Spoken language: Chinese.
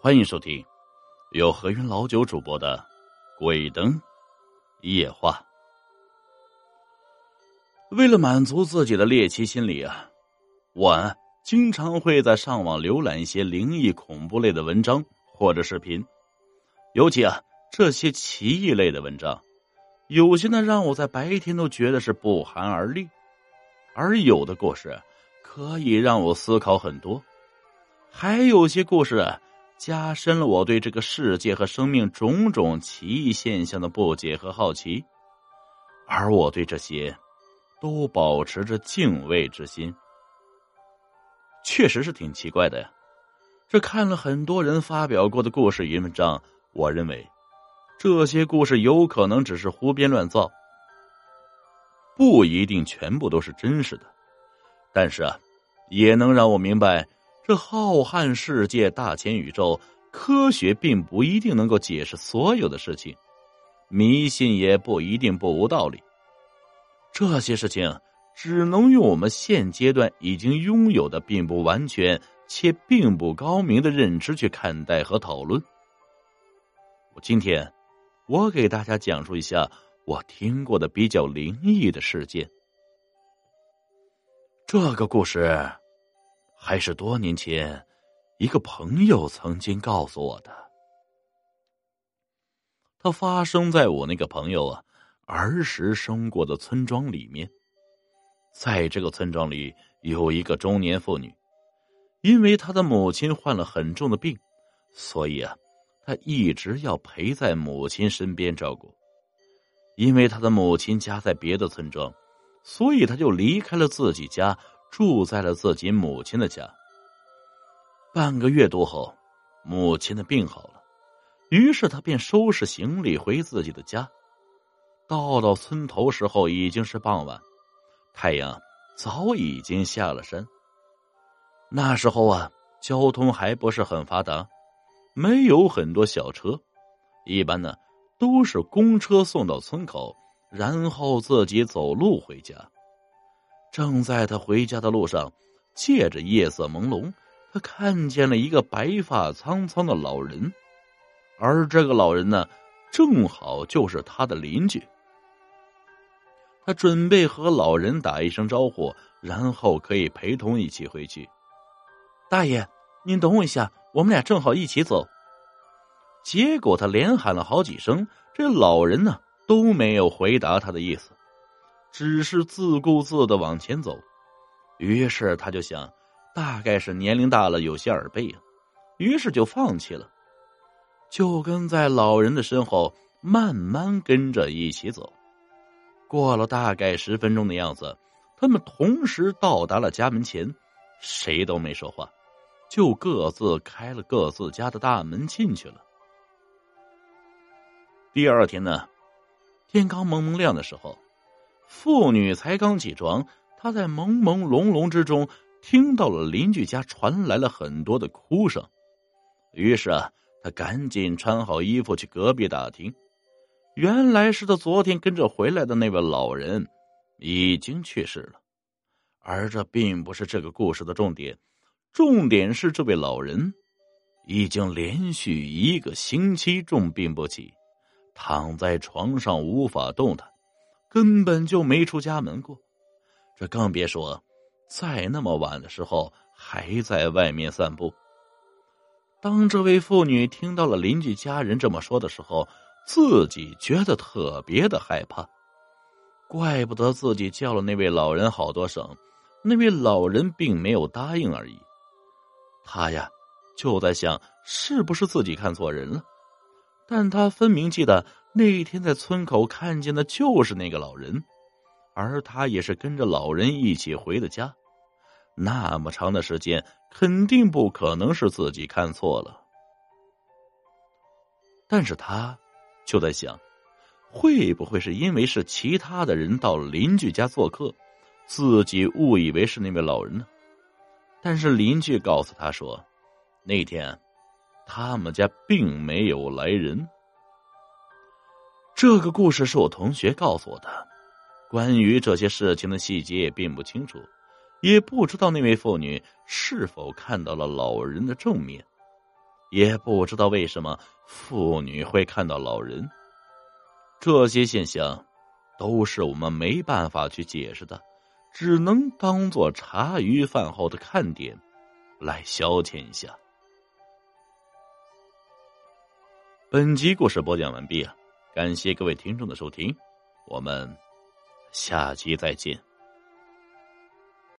欢迎收听由何云老九主播的《鬼灯夜话》。为了满足自己的猎奇心理啊，我经常会在上网浏览一些灵异、恐怖类的文章或者视频。尤其啊，这些奇异类的文章，有些呢让我在白天都觉得是不寒而栗，而有的故事可以让我思考很多，还有些故事加深了我对这个世界和生命种种奇异现象的不解和好奇，而我对这些都保持着敬畏之心。确实是挺奇怪的呀，这看了很多人发表过的故事与文章。我认为，这些故事有可能只是胡编乱造，不一定全部都是真实的。但是啊，也能让我明白，这浩瀚世界、大千宇宙，科学并不一定能够解释所有的事情，迷信也不一定不无道理。这些事情只能用我们现阶段已经拥有的并不完全且并不高明的认知去看待和讨论。今天，我给大家讲述一下我听过的比较灵异的事件。这个故事还是多年前一个朋友曾经告诉我的。它发生在我那个朋友啊儿时生过的村庄里面。在这个村庄里，有一个中年妇女，因为她的母亲患了很重的病，所以啊。她一直要陪在母亲身边照顾，因为他的母亲家在别的村庄，所以他就离开了自己家，住在了自己母亲的家。半个月多后，母亲的病好了，于是他便收拾行李回自己的家。到了村头时候，已经是傍晚，太阳早已经下了山。那时候啊，交通还不是很发达。没有很多小车，一般呢都是公车送到村口，然后自己走路回家。正在他回家的路上，借着夜色朦胧，他看见了一个白发苍苍的老人，而这个老人呢，正好就是他的邻居。他准备和老人打一声招呼，然后可以陪同一起回去。大爷，您等我一下。我们俩正好一起走，结果他连喊了好几声，这老人呢都没有回答他的意思，只是自顾自的往前走。于是他就想，大概是年龄大了有些耳背啊，于是就放弃了，就跟在老人的身后慢慢跟着一起走。过了大概十分钟的样子，他们同时到达了家门前，谁都没说话。就各自开了各自家的大门进去了。第二天呢，天刚蒙蒙亮的时候，妇女才刚起床，她在朦朦胧胧之中听到了邻居家传来了很多的哭声，于是啊，她赶紧穿好衣服去隔壁打听，原来是她昨天跟着回来的那位老人已经去世了，而这并不是这个故事的重点。重点是，这位老人已经连续一个星期重病不起，躺在床上无法动弹，根本就没出家门过。这更别说在那么晚的时候还在外面散步。当这位妇女听到了邻居家人这么说的时候，自己觉得特别的害怕。怪不得自己叫了那位老人好多声，那位老人并没有答应而已。他呀，就在想是不是自己看错人了，但他分明记得那天在村口看见的就是那个老人，而他也是跟着老人一起回的家，那么长的时间，肯定不可能是自己看错了。但是他就在想，会不会是因为是其他的人到了邻居家做客，自己误以为是那位老人呢？但是邻居告诉他说，那天他们家并没有来人。这个故事是我同学告诉我的，关于这些事情的细节也并不清楚，也不知道那位妇女是否看到了老人的正面。也不知道为什么妇女会看到老人。这些现象都是我们没办法去解释的，只能当做茶余饭后的看点来消遣一下。本集故事播讲完毕啊，感谢各位听众的收听，我们下期再见。